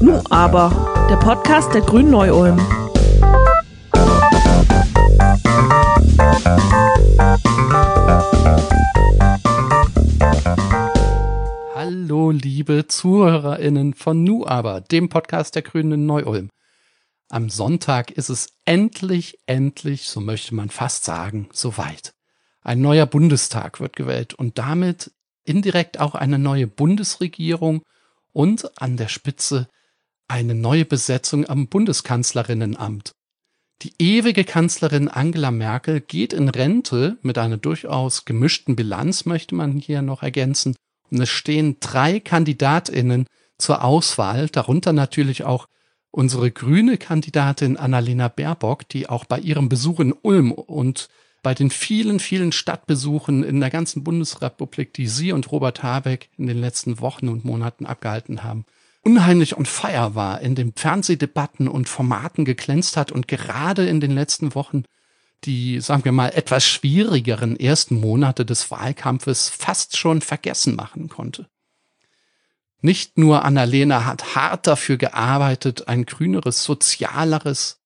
Nu aber, der Podcast der Grünen Neu-Ulm. Hallo, liebe ZuhörerInnen von Nu aber, dem Podcast der Grünen Neu-Ulm. Am Sonntag ist es endlich, endlich, so möchte man fast sagen, soweit. Ein neuer Bundestag wird gewählt und damit indirekt auch eine neue Bundesregierung und an der Spitze eine neue Besetzung am Bundeskanzlerinnenamt. Die ewige Kanzlerin Angela Merkel geht in Rente mit einer durchaus gemischten Bilanz, möchte man hier noch ergänzen. Und es stehen drei Kandidatinnen zur Auswahl, darunter natürlich auch unsere grüne Kandidatin Annalena Baerbock, die auch bei ihrem Besuch in Ulm und bei den vielen, vielen Stadtbesuchen in der ganzen Bundesrepublik, die Sie und Robert Habeck in den letzten Wochen und Monaten abgehalten haben, unheimlich on fire war, in den Fernsehdebatten und Formaten geglänzt hat und gerade in den letzten Wochen die, sagen wir mal, etwas schwierigeren ersten Monate des Wahlkampfes fast schon vergessen machen konnte. Nicht nur Annalena hat hart dafür gearbeitet, ein grüneres, sozialeres,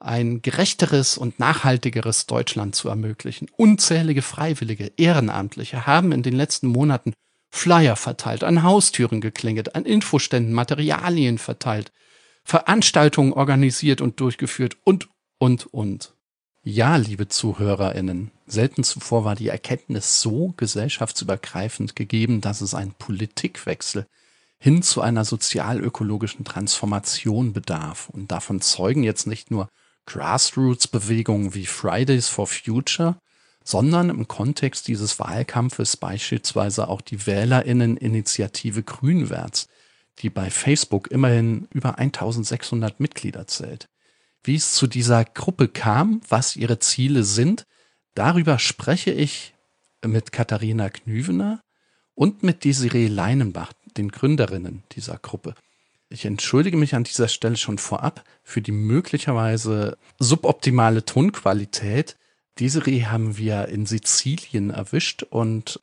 ein gerechteres und nachhaltigeres Deutschland zu ermöglichen. Unzählige Freiwillige, Ehrenamtliche haben in den letzten Monaten Flyer verteilt, an Haustüren geklingelt, an Infoständen Materialien verteilt, Veranstaltungen organisiert und durchgeführt und, und, und. Ja, liebe ZuhörerInnen, selten zuvor war die Erkenntnis so gesellschaftsübergreifend gegeben, dass es einen Politikwechsel hin zu einer sozialökologischen Transformation bedarf. Und davon zeugen jetzt nicht nur Grassroots-Bewegungen wie Fridays for Future, sondern im Kontext dieses Wahlkampfes beispielsweise auch die Wählerinneninitiative Grünwärts, die bei Facebook immerhin über 1600 Mitglieder zählt. Wie es zu dieser Gruppe kam, was ihre Ziele sind, darüber spreche ich mit Katharina Knüvener und mit Desiree Leinenbach, den Gründerinnen dieser Gruppe. Ich entschuldige mich an dieser Stelle schon vorab für die möglicherweise suboptimale Tonqualität. Diese Reh haben wir in Sizilien erwischt und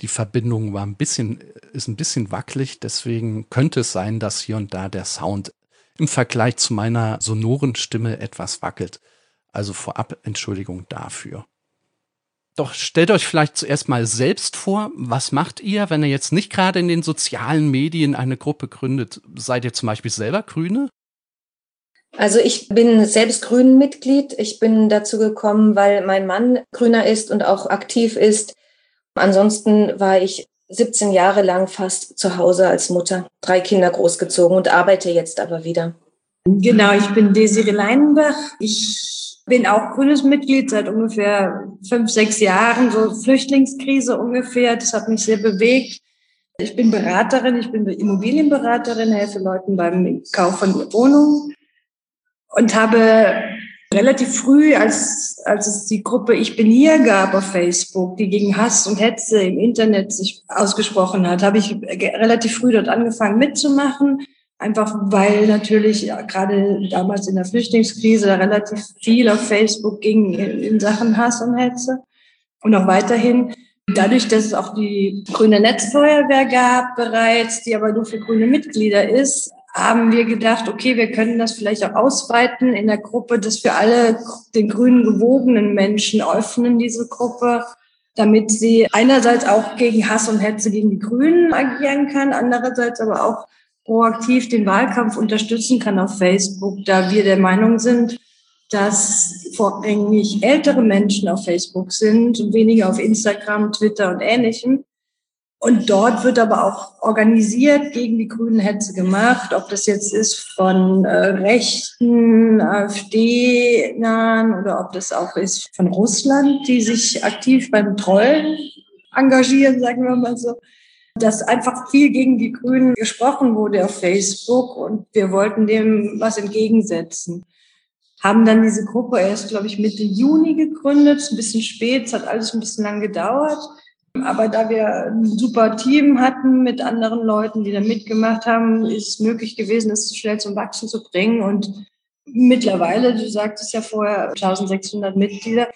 die Verbindung war ein bisschen, ist ein bisschen wackelig. Deswegen könnte es sein, dass hier und da der Sound im Vergleich zu meiner sonoren Stimme etwas wackelt. Also vorab Entschuldigung dafür. Doch stellt euch vielleicht zuerst mal selbst vor, was macht ihr, wenn ihr jetzt nicht gerade in den sozialen Medien eine Gruppe gründet? Seid ihr zum Beispiel selber Grüne? Also ich bin selbst Grünen-Mitglied. Ich bin dazu gekommen, weil mein Mann Grüner ist und auch aktiv ist. Ansonsten war ich 17 Jahre lang fast zu Hause als Mutter, drei Kinder großgezogen und arbeite jetzt aber wieder. Genau, ich bin Desiree Leinenbach. Ich bin auch grünes Mitglied seit ungefähr fünf, sechs Jahren, so Flüchtlingskrise ungefähr. Das hat mich sehr bewegt. Ich bin Beraterin, ich bin Immobilienberaterin, helfe Leuten beim Kauf von Wohnungen und habe relativ früh, als, als es die Gruppe Ich bin hier gab auf Facebook, die gegen Hass und Hetze im Internet sich ausgesprochen hat, habe ich relativ früh dort angefangen mitzumachen Einfach weil natürlich gerade damals in der Flüchtlingskrise relativ viel auf Facebook ging in Sachen Hass und Hetze. Und auch weiterhin dadurch, dass es auch die grüne Netzfeuerwehr gab bereits, die aber nur für grüne Mitglieder ist, haben wir gedacht, okay, wir können das vielleicht auch ausweiten in der Gruppe, dass für alle den grünen gewogenen Menschen öffnen, diese Gruppe, damit sie einerseits auch gegen Hass und Hetze gegen die Grünen agieren kann, andererseits aber auch proaktiv den Wahlkampf unterstützen kann auf Facebook, da wir der Meinung sind, dass vorrangig ältere Menschen auf Facebook sind und weniger auf Instagram, Twitter und Ähnlichem. Und dort wird aber auch organisiert gegen die grünen Hetze gemacht, ob das jetzt ist von äh, rechten AfD-Nahen oder ob das auch ist von Russland, die sich aktiv beim Trollen engagieren, sagen wir mal so dass einfach viel gegen die Grünen gesprochen wurde auf Facebook und wir wollten dem was entgegensetzen. Haben dann diese Gruppe erst, glaube ich, Mitte Juni gegründet, ein bisschen spät, es hat alles ein bisschen lang gedauert. Aber da wir ein super Team hatten mit anderen Leuten, die da mitgemacht haben, ist es möglich gewesen, es schnell zum Wachsen zu bringen. Und mittlerweile, du sagtest ja vorher, 1600 Mitglieder,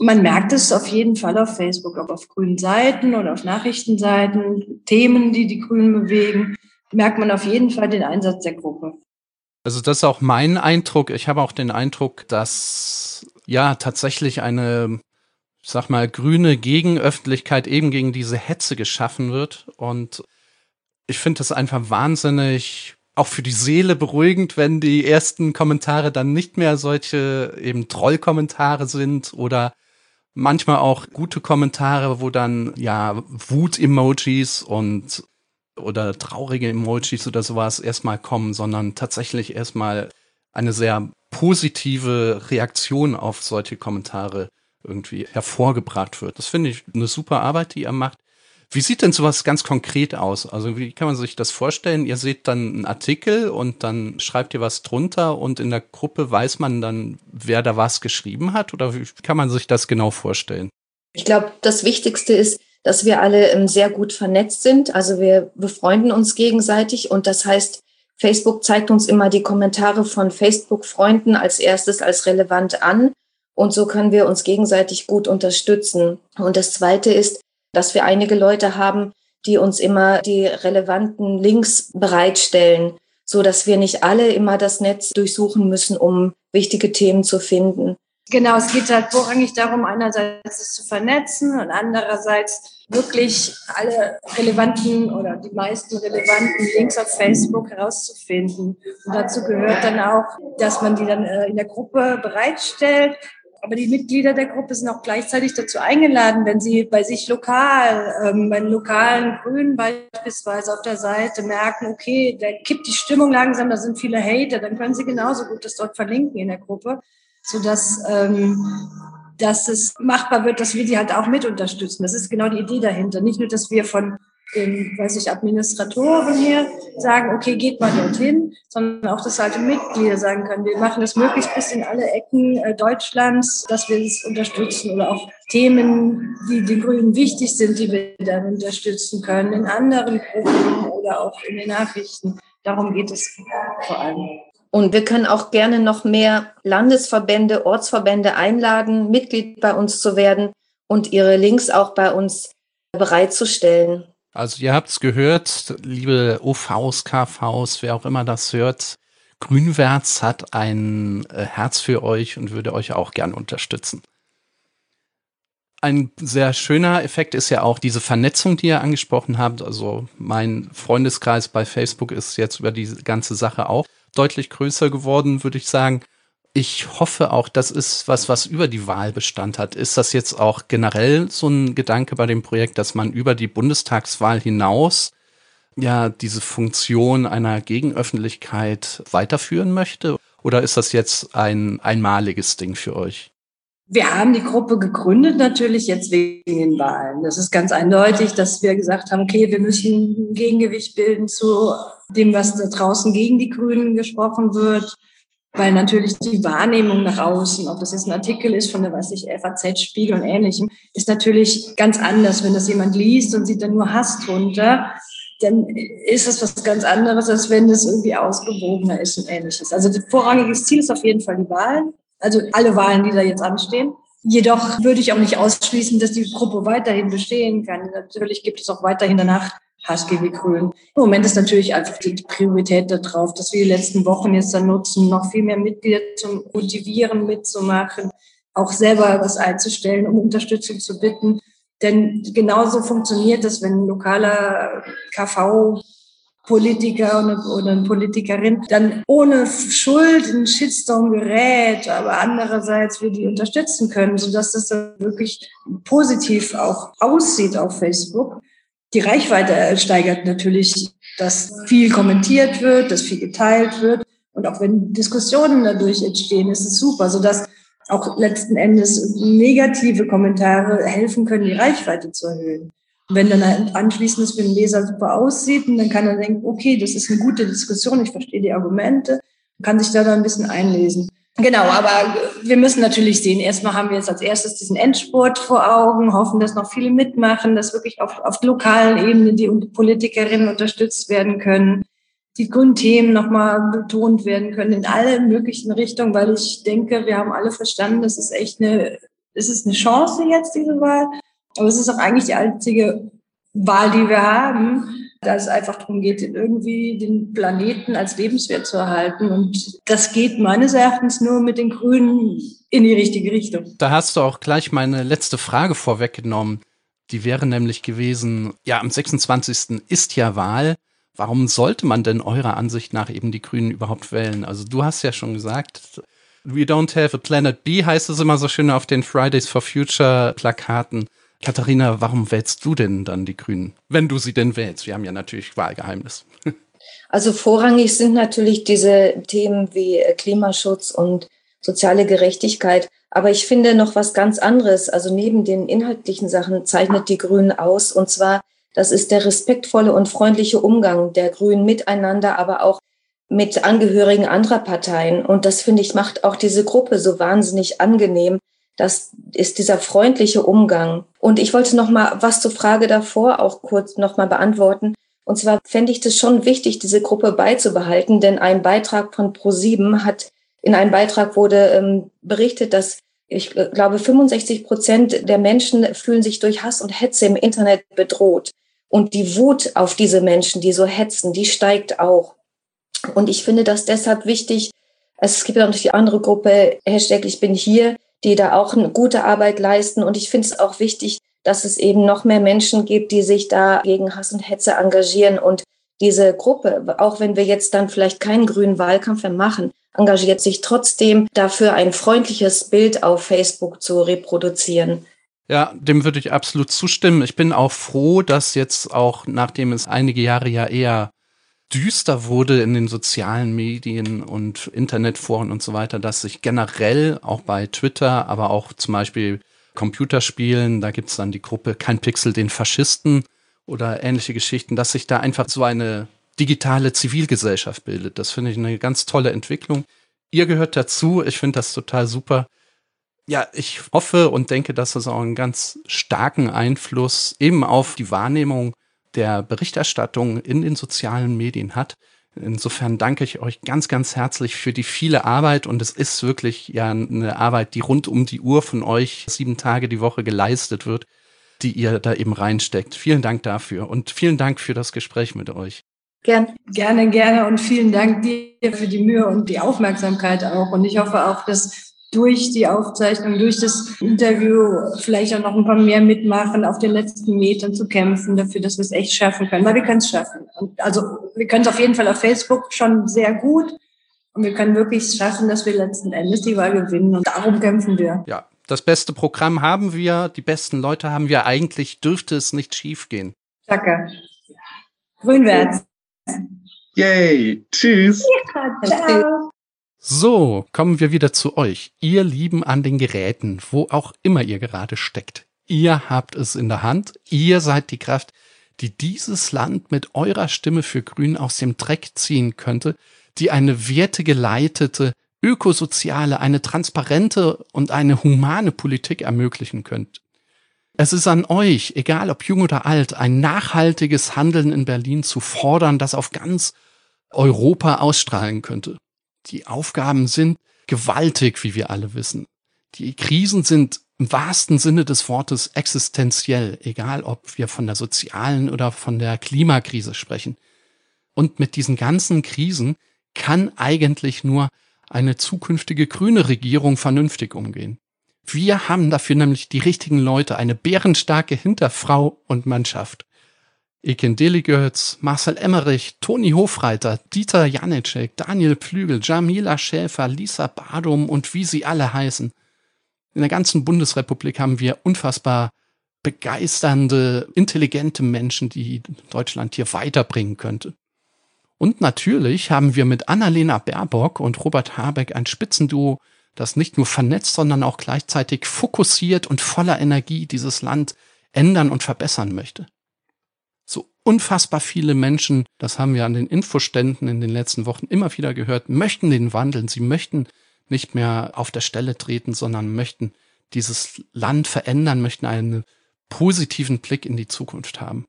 man merkt es auf jeden Fall auf Facebook, ob auf grünen Seiten oder auf Nachrichtenseiten, Themen, die die Grünen bewegen. merkt man auf jeden Fall den Einsatz der Gruppe. Also das ist auch mein Eindruck. Ich habe auch den Eindruck, dass ja tatsächlich eine, ich sag mal, grüne Gegenöffentlichkeit eben gegen diese Hetze geschaffen wird. Und ich finde das einfach wahnsinnig auch für die Seele beruhigend, wenn die ersten Kommentare dann nicht mehr solche eben Trollkommentare sind oder manchmal auch gute Kommentare, wo dann ja Wut-Emojis und oder traurige Emojis oder sowas erstmal kommen, sondern tatsächlich erstmal eine sehr positive Reaktion auf solche Kommentare irgendwie hervorgebracht wird. Das finde ich eine super Arbeit, die ihr macht. Wie sieht denn sowas ganz konkret aus? Also wie kann man sich das vorstellen? Ihr seht dann einen Artikel und dann schreibt ihr was drunter und in der Gruppe weiß man dann, wer da was geschrieben hat? Oder wie kann man sich das genau vorstellen? Ich glaube, das Wichtigste ist, dass wir alle ähm, sehr gut vernetzt sind. Also wir befreunden uns gegenseitig und das heißt, Facebook zeigt uns immer die Kommentare von Facebook-Freunden als erstes als relevant an. Und so können wir uns gegenseitig gut unterstützen. Und das Zweite ist, dass wir einige Leute haben, die uns immer die relevanten Links bereitstellen, so dass wir nicht alle immer das Netz durchsuchen müssen, um wichtige Themen zu finden. Genau, es geht halt vorrangig darum, einerseits es zu vernetzen und andererseits wirklich alle relevanten oder die meisten relevanten Links auf Facebook herauszufinden. Und dazu gehört dann auch, dass man die dann äh, in der Gruppe bereitstellt, aber die Mitglieder der Gruppe sind auch gleichzeitig dazu eingeladen, wenn sie bei sich lokal, ähm, bei den lokalen Grünen beispielsweise auf der Seite merken, okay, da kippt die Stimmung langsam, da sind viele Hater, dann können sie genauso gut das dort verlinken in der Gruppe, sodass ähm, dass es machbar wird, dass wir die halt auch mit unterstützen. Das ist genau die Idee dahinter. Nicht nur, dass wir von den, weiß ich, Administratoren hier sagen, okay, geht mal dorthin, sondern auch, dass halt Mitglieder sagen können, wir machen das möglichst bis in alle Ecken äh, Deutschlands, dass wir es unterstützen oder auch Themen, die den Grünen wichtig sind, die wir dann unterstützen können in anderen Gruppen oder auch in den Nachrichten. Darum geht es vor allem. Und wir können auch gerne noch mehr Landesverbände, Ortsverbände einladen, Mitglied bei uns zu werden und ihre Links auch bei uns bereitzustellen. Also ihr habt es gehört, liebe OVs, KVs, wer auch immer das hört, Grünwärts hat ein äh, Herz für euch und würde euch auch gern unterstützen. Ein sehr schöner Effekt ist ja auch diese Vernetzung, die ihr angesprochen habt. Also mein Freundeskreis bei Facebook ist jetzt über die ganze Sache auch deutlich größer geworden, würde ich sagen ich hoffe auch, das ist was, was über die Wahl Bestand hat. Ist das jetzt auch generell so ein Gedanke bei dem Projekt, dass man über die Bundestagswahl hinaus ja diese Funktion einer Gegenöffentlichkeit weiterführen möchte? Oder ist das jetzt ein einmaliges Ding für euch? Wir haben die Gruppe gegründet natürlich jetzt wegen den Wahlen. Das ist ganz eindeutig, dass wir gesagt haben, okay, wir müssen ein Gegengewicht bilden zu dem, was da draußen gegen die Grünen gesprochen wird weil natürlich die Wahrnehmung nach außen, ob das jetzt ein Artikel ist von der, weiß ich, FAZ, Spiegel und ähnlichem, ist natürlich ganz anders. Wenn das jemand liest und sieht dann nur Hass drunter, dann ist das was ganz anderes, als wenn das irgendwie ausgewogener ist und ähnliches. Also vorrangiges Ziel ist auf jeden Fall die Wahlen, also alle Wahlen, die da jetzt anstehen. Jedoch würde ich auch nicht ausschließen, dass die Gruppe weiterhin bestehen kann. Natürlich gibt es auch weiterhin danach HSGW Grün. Im Moment ist natürlich einfach die Priorität darauf, dass wir die letzten Wochen jetzt dann nutzen, noch viel mehr Mitglieder zu motivieren, mitzumachen, auch selber was einzustellen, um Unterstützung zu bitten. Denn genauso funktioniert das, wenn ein lokaler KV Politiker oder eine Politikerin dann ohne Schuld in Shitstorm gerät, aber andererseits wir die unterstützen können, sodass das dann wirklich positiv auch aussieht auf Facebook die Reichweite steigert natürlich, dass viel kommentiert wird, dass viel geteilt wird. Und auch wenn Diskussionen dadurch entstehen, ist es super, sodass auch letzten Endes negative Kommentare helfen können, die Reichweite zu erhöhen. Wenn dann anschließend es für den Leser super aussieht, dann kann er denken, okay, das ist eine gute Diskussion, ich verstehe die Argumente, kann sich da dann ein bisschen einlesen. Genau, aber wir müssen natürlich sehen, erstmal haben wir jetzt als erstes diesen Endspurt vor Augen, hoffen, dass noch viele mitmachen, dass wirklich auf, auf lokalen Ebene die Politikerinnen unterstützt werden können, die Grundthemen nochmal betont werden können in alle möglichen Richtungen, weil ich denke, wir haben alle verstanden, das ist echt eine, es ist eine Chance jetzt, diese Wahl, aber es ist auch eigentlich die einzige Wahl, die wir haben da es einfach darum geht, irgendwie den Planeten als lebenswert zu erhalten. Und das geht meines Erachtens nur mit den Grünen in die richtige Richtung. Da hast du auch gleich meine letzte Frage vorweggenommen. Die wäre nämlich gewesen, ja, am 26. ist ja Wahl. Warum sollte man denn eurer Ansicht nach eben die Grünen überhaupt wählen? Also du hast ja schon gesagt, we don't have a planet B heißt es immer so schön auf den Fridays for Future Plakaten. Katharina, warum wählst du denn dann die Grünen? Wenn du sie denn wählst. Wir haben ja natürlich Wahlgeheimnis. Also vorrangig sind natürlich diese Themen wie Klimaschutz und soziale Gerechtigkeit. Aber ich finde noch was ganz anderes. Also neben den inhaltlichen Sachen zeichnet die Grünen aus. Und zwar, das ist der respektvolle und freundliche Umgang der Grünen miteinander, aber auch mit Angehörigen anderer Parteien. Und das finde ich macht auch diese Gruppe so wahnsinnig angenehm. Das ist dieser freundliche Umgang. Und ich wollte noch mal was zur Frage davor auch kurz noch mal beantworten. Und zwar fände ich das schon wichtig, diese Gruppe beizubehalten, denn ein Beitrag von Pro7 hat in einem Beitrag wurde ähm, berichtet, dass ich glaube, 65 Prozent der Menschen fühlen sich durch Hass und Hetze im Internet bedroht. Und die Wut auf diese Menschen, die so hetzen, die steigt auch. Und ich finde das deshalb wichtig. Es gibt ja noch die andere Gruppe, Hashtag Ich bin hier, die da auch eine gute Arbeit leisten. Und ich finde es auch wichtig, dass es eben noch mehr Menschen gibt, die sich da gegen Hass und Hetze engagieren. Und diese Gruppe, auch wenn wir jetzt dann vielleicht keinen grünen Wahlkampf mehr machen, engagiert sich trotzdem dafür, ein freundliches Bild auf Facebook zu reproduzieren. Ja, dem würde ich absolut zustimmen. Ich bin auch froh, dass jetzt auch, nachdem es einige Jahre ja eher düster wurde in den sozialen Medien und Internetforen und so weiter, dass sich generell auch bei Twitter, aber auch zum Beispiel Computerspielen, da gibt's dann die Gruppe Kein Pixel den Faschisten oder ähnliche Geschichten, dass sich da einfach so eine digitale Zivilgesellschaft bildet. Das finde ich eine ganz tolle Entwicklung. Ihr gehört dazu. Ich finde das total super. Ja, ich hoffe und denke, dass es auch einen ganz starken Einfluss eben auf die Wahrnehmung der Berichterstattung in den sozialen Medien hat. Insofern danke ich euch ganz, ganz herzlich für die viele Arbeit und es ist wirklich ja eine Arbeit, die rund um die Uhr von euch sieben Tage die Woche geleistet wird, die ihr da eben reinsteckt. Vielen Dank dafür und vielen Dank für das Gespräch mit euch. Gern. Gerne, gerne und vielen Dank dir für die Mühe und die Aufmerksamkeit auch. Und ich hoffe auch, dass durch die Aufzeichnung, durch das Interview vielleicht auch noch ein paar mehr mitmachen, auf den letzten Metern zu kämpfen, dafür, dass wir es echt schaffen können. Weil wir können es schaffen. Und also wir können es auf jeden Fall auf Facebook schon sehr gut. Und wir können wirklich schaffen, dass wir letzten Endes die Wahl gewinnen. Und darum kämpfen wir. Ja, das beste Programm haben wir, die besten Leute haben wir. Eigentlich dürfte es nicht schiefgehen. Danke. Grünwärts. Yay. Tschüss. Ja, ciao. So, kommen wir wieder zu euch. Ihr Lieben an den Geräten, wo auch immer ihr gerade steckt. Ihr habt es in der Hand. Ihr seid die Kraft, die dieses Land mit eurer Stimme für Grün aus dem Dreck ziehen könnte, die eine wertegeleitete, ökosoziale, eine transparente und eine humane Politik ermöglichen könnt. Es ist an euch, egal ob jung oder alt, ein nachhaltiges Handeln in Berlin zu fordern, das auf ganz Europa ausstrahlen könnte. Die Aufgaben sind gewaltig, wie wir alle wissen. Die Krisen sind im wahrsten Sinne des Wortes existenziell, egal ob wir von der sozialen oder von der Klimakrise sprechen. Und mit diesen ganzen Krisen kann eigentlich nur eine zukünftige grüne Regierung vernünftig umgehen. Wir haben dafür nämlich die richtigen Leute, eine bärenstarke Hinterfrau und Mannschaft. Ekin Deligötz, Marcel Emmerich, Toni Hofreiter, Dieter Janicek, Daniel Pflügel, Jamila Schäfer, Lisa Badum und wie sie alle heißen. In der ganzen Bundesrepublik haben wir unfassbar begeisternde, intelligente Menschen, die Deutschland hier weiterbringen könnte. Und natürlich haben wir mit Annalena Baerbock und Robert Habeck ein Spitzenduo, das nicht nur vernetzt, sondern auch gleichzeitig fokussiert und voller Energie dieses Land ändern und verbessern möchte. Unfassbar viele Menschen, das haben wir an den Infoständen in den letzten Wochen immer wieder gehört, möchten den wandeln. Sie möchten nicht mehr auf der Stelle treten, sondern möchten dieses Land verändern, möchten einen positiven Blick in die Zukunft haben.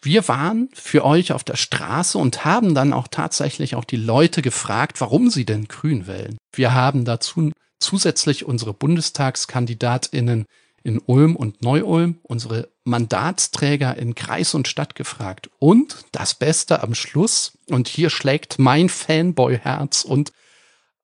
Wir waren für euch auf der Straße und haben dann auch tatsächlich auch die Leute gefragt, warum sie denn grün wählen. Wir haben dazu zusätzlich unsere Bundestagskandidatinnen in Ulm und Neu-Ulm, unsere Mandatsträger in Kreis und Stadt gefragt. Und das Beste am Schluss, und hier schlägt mein Fanboy-Herz und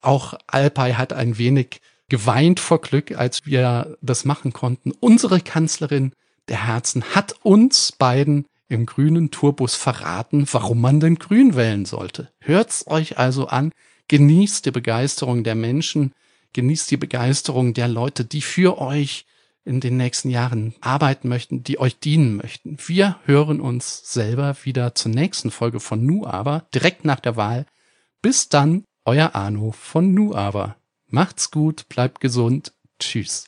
auch Alpay hat ein wenig geweint vor Glück, als wir das machen konnten. Unsere Kanzlerin der Herzen hat uns beiden im grünen Tourbus verraten, warum man denn grün wählen sollte. Hört's euch also an, genießt die Begeisterung der Menschen, genießt die Begeisterung der Leute, die für euch in den nächsten Jahren arbeiten möchten, die euch dienen möchten. Wir hören uns selber wieder zur nächsten Folge von Nu aber, direkt nach der Wahl. Bis dann, euer Arno von Nu aber. Macht's gut, bleibt gesund. Tschüss.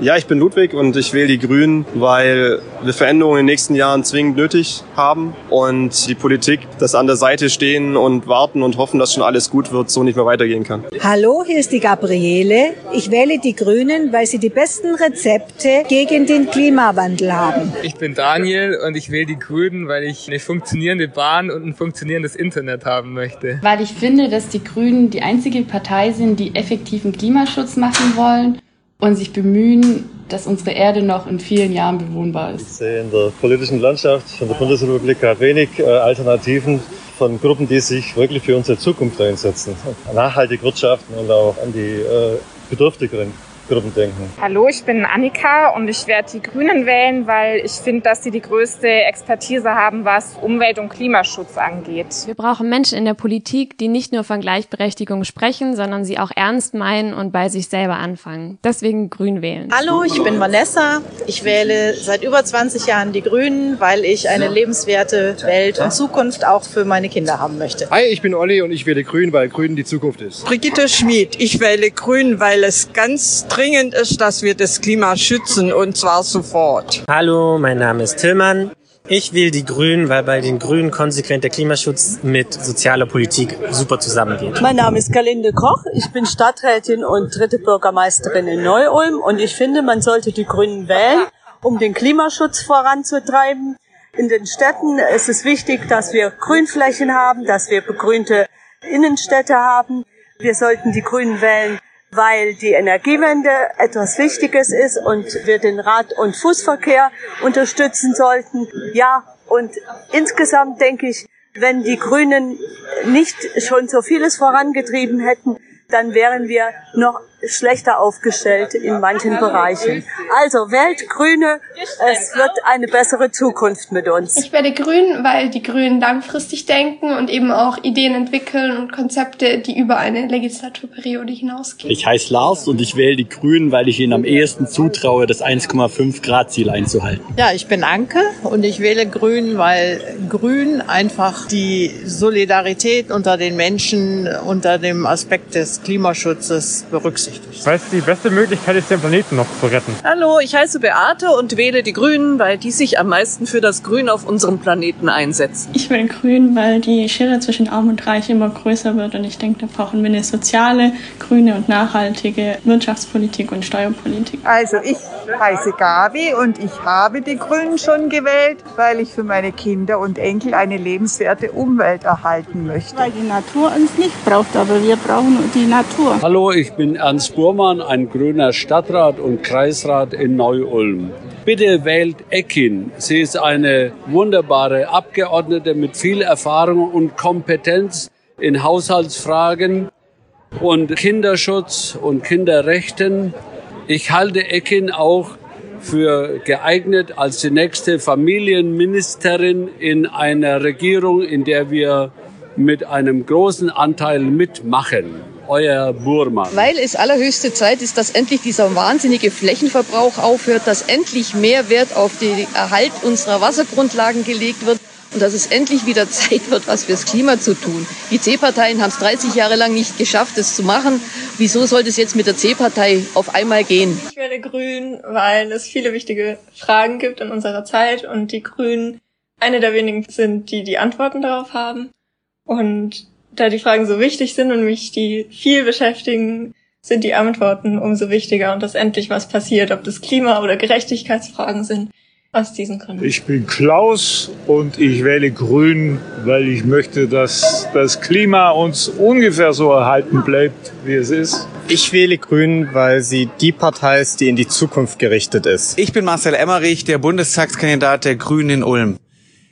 Ja, ich bin Ludwig und ich wähle die Grünen, weil wir Veränderungen in den nächsten Jahren zwingend nötig haben und die Politik, das an der Seite stehen und warten und hoffen, dass schon alles gut wird, so nicht mehr weitergehen kann. Hallo, hier ist die Gabriele. Ich wähle die Grünen, weil sie die besten Rezepte gegen den Klimawandel haben. Ich bin Daniel und ich wähle die Grünen, weil ich eine funktionierende Bahn und ein funktionierendes Internet haben möchte. Weil ich finde, dass die Grünen die einzige Partei sind, die effektiven Klimaschutz machen wollen und sich bemühen, dass unsere Erde noch in vielen Jahren bewohnbar ist. Ich sehe in der politischen Landschaft von der Bundesrepublik gerade wenig äh, Alternativen von Gruppen, die sich wirklich für unsere Zukunft einsetzen, nachhaltig wirtschaften und auch an die äh, Bedürftigeren. Gruppen denken. Hallo, ich bin Annika und ich werde die Grünen wählen, weil ich finde, dass sie die größte Expertise haben, was Umwelt- und Klimaschutz angeht. Wir brauchen Menschen in der Politik, die nicht nur von Gleichberechtigung sprechen, sondern sie auch ernst meinen und bei sich selber anfangen. Deswegen Grün wählen. Hallo, ich bin Vanessa. Ich wähle seit über 20 Jahren die Grünen, weil ich eine lebenswerte Welt und Zukunft auch für meine Kinder haben möchte. Hi, ich bin Olli und ich wähle Grün, weil Grün die Zukunft ist. Brigitte Schmid. Ich wähle Grün, weil es ganz dringend ist, dass wir das Klima schützen und zwar sofort. Hallo, mein Name ist Tillmann. Ich wähle die Grünen, weil bei den Grünen konsequent der Klimaschutz mit sozialer Politik super zusammengeht. Mein Name ist Kalinde Koch. Ich bin Stadträtin und dritte Bürgermeisterin in Neu-Ulm und ich finde, man sollte die Grünen wählen, um den Klimaschutz voranzutreiben. In den Städten ist es wichtig, dass wir Grünflächen haben, dass wir begrünte Innenstädte haben. Wir sollten die Grünen wählen, weil die Energiewende etwas Wichtiges ist und wir den Rad- und Fußverkehr unterstützen sollten. Ja, und insgesamt denke ich, wenn die Grünen nicht schon so vieles vorangetrieben hätten, dann wären wir noch schlechter aufgestellt in manchen Bereichen. Also wählt Grüne, es wird eine bessere Zukunft mit uns. Ich werde Grün, weil die Grünen langfristig denken und eben auch Ideen entwickeln und Konzepte, die über eine Legislaturperiode hinausgehen. Ich heiße Lars und ich wähle die Grünen, weil ich ihnen am ehesten zutraue, das 1,5 Grad Ziel einzuhalten. Ja, ich bin Anke und ich wähle Grün, weil Grün einfach die Solidarität unter den Menschen unter dem Aspekt des Klimaschutzes berücksichtigt. Weil es die beste Möglichkeit ist, den Planeten noch zu retten. Hallo, ich heiße Beate und wähle die Grünen, weil die sich am meisten für das Grün auf unserem Planeten einsetzen. Ich wähle Grün, weil die Schere zwischen Arm und Reich immer größer wird und ich denke, da brauchen wir eine soziale, grüne und nachhaltige Wirtschaftspolitik und Steuerpolitik. Also ich heiße Gabi und ich habe die Grünen schon gewählt, weil ich für meine Kinder und Enkel eine lebenswerte Umwelt erhalten möchte. Weil die Natur uns nicht braucht, aber wir brauchen die Natur. Hallo, ich bin Ernst Burmann, ein grüner Stadtrat und Kreisrat in Neu-Ulm. Bitte wählt Ekin. Sie ist eine wunderbare Abgeordnete mit viel Erfahrung und Kompetenz in Haushaltsfragen und Kinderschutz und Kinderrechten. Ich halte Ekin auch für geeignet als die nächste Familienministerin in einer Regierung, in der wir mit einem großen Anteil mitmachen. Euer Burmann. Weil es allerhöchste Zeit ist, dass endlich dieser wahnsinnige Flächenverbrauch aufhört, dass endlich mehr Wert auf den Erhalt unserer Wassergrundlagen gelegt wird und dass es endlich wieder Zeit wird, was fürs Klima zu tun. Die C-Parteien haben es 30 Jahre lang nicht geschafft, das zu machen. Wieso sollte es jetzt mit der C-Partei auf einmal gehen? Ich werde Grün, weil es viele wichtige Fragen gibt in unserer Zeit und die Grünen eine der wenigen sind, die die Antworten darauf haben. Und da die Fragen so wichtig sind und mich die viel beschäftigen, sind die Antworten umso wichtiger und dass endlich was passiert, ob das Klima- oder Gerechtigkeitsfragen sind. Aus diesen Gründen. Ich bin Klaus und ich wähle Grün, weil ich möchte, dass das Klima uns ungefähr so erhalten bleibt, wie es ist. Ich wähle Grün, weil sie die Partei ist, die in die Zukunft gerichtet ist. Ich bin Marcel Emmerich, der Bundestagskandidat der Grünen in Ulm.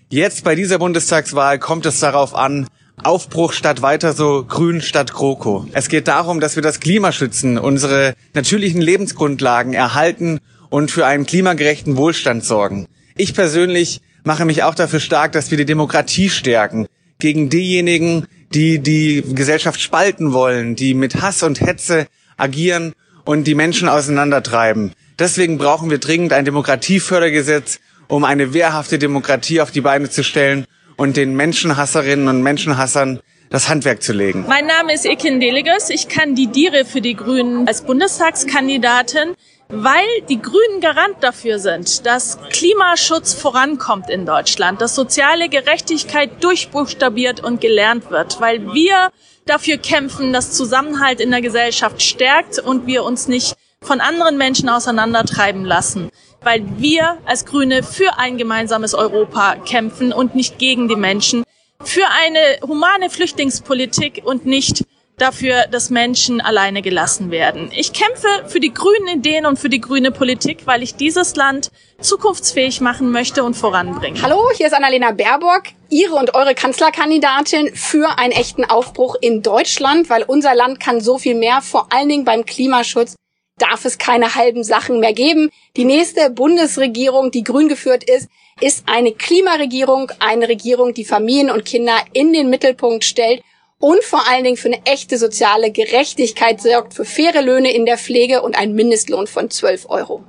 Jetzt bei dieser Bundestagswahl kommt es darauf an, Aufbruch statt weiter so, Grün statt GroKo. Es geht darum, dass wir das Klima schützen, unsere natürlichen Lebensgrundlagen erhalten und für einen klimagerechten Wohlstand sorgen. Ich persönlich mache mich auch dafür stark, dass wir die Demokratie stärken gegen diejenigen, die die Gesellschaft spalten wollen, die mit Hass und Hetze agieren und die Menschen auseinandertreiben. Deswegen brauchen wir dringend ein Demokratiefördergesetz, um eine wehrhafte Demokratie auf die Beine zu stellen und den Menschenhasserinnen und Menschenhassern das Handwerk zu legen. Mein Name ist Ekin Deliges. Ich kandidiere für die Grünen als Bundestagskandidatin weil die Grünen Garant dafür sind, dass Klimaschutz vorankommt in Deutschland, dass soziale Gerechtigkeit durchbuchstabiert und gelernt wird, weil wir dafür kämpfen, dass Zusammenhalt in der Gesellschaft stärkt und wir uns nicht von anderen Menschen auseinandertreiben lassen, weil wir als Grüne für ein gemeinsames Europa kämpfen und nicht gegen die Menschen, für eine humane Flüchtlingspolitik und nicht dafür, dass Menschen alleine gelassen werden. Ich kämpfe für die grünen Ideen und für die grüne Politik, weil ich dieses Land zukunftsfähig machen möchte und voranbringen. Hallo, hier ist Annalena Baerbock, Ihre und eure Kanzlerkandidatin für einen echten Aufbruch in Deutschland, weil unser Land kann so viel mehr, vor allen Dingen beim Klimaschutz darf es keine halben Sachen mehr geben. Die nächste Bundesregierung, die grün geführt ist, ist eine Klimaregierung, eine Regierung, die Familien und Kinder in den Mittelpunkt stellt und vor allen Dingen für eine echte soziale Gerechtigkeit sorgt, für faire Löhne in der Pflege und einen Mindestlohn von 12 Euro.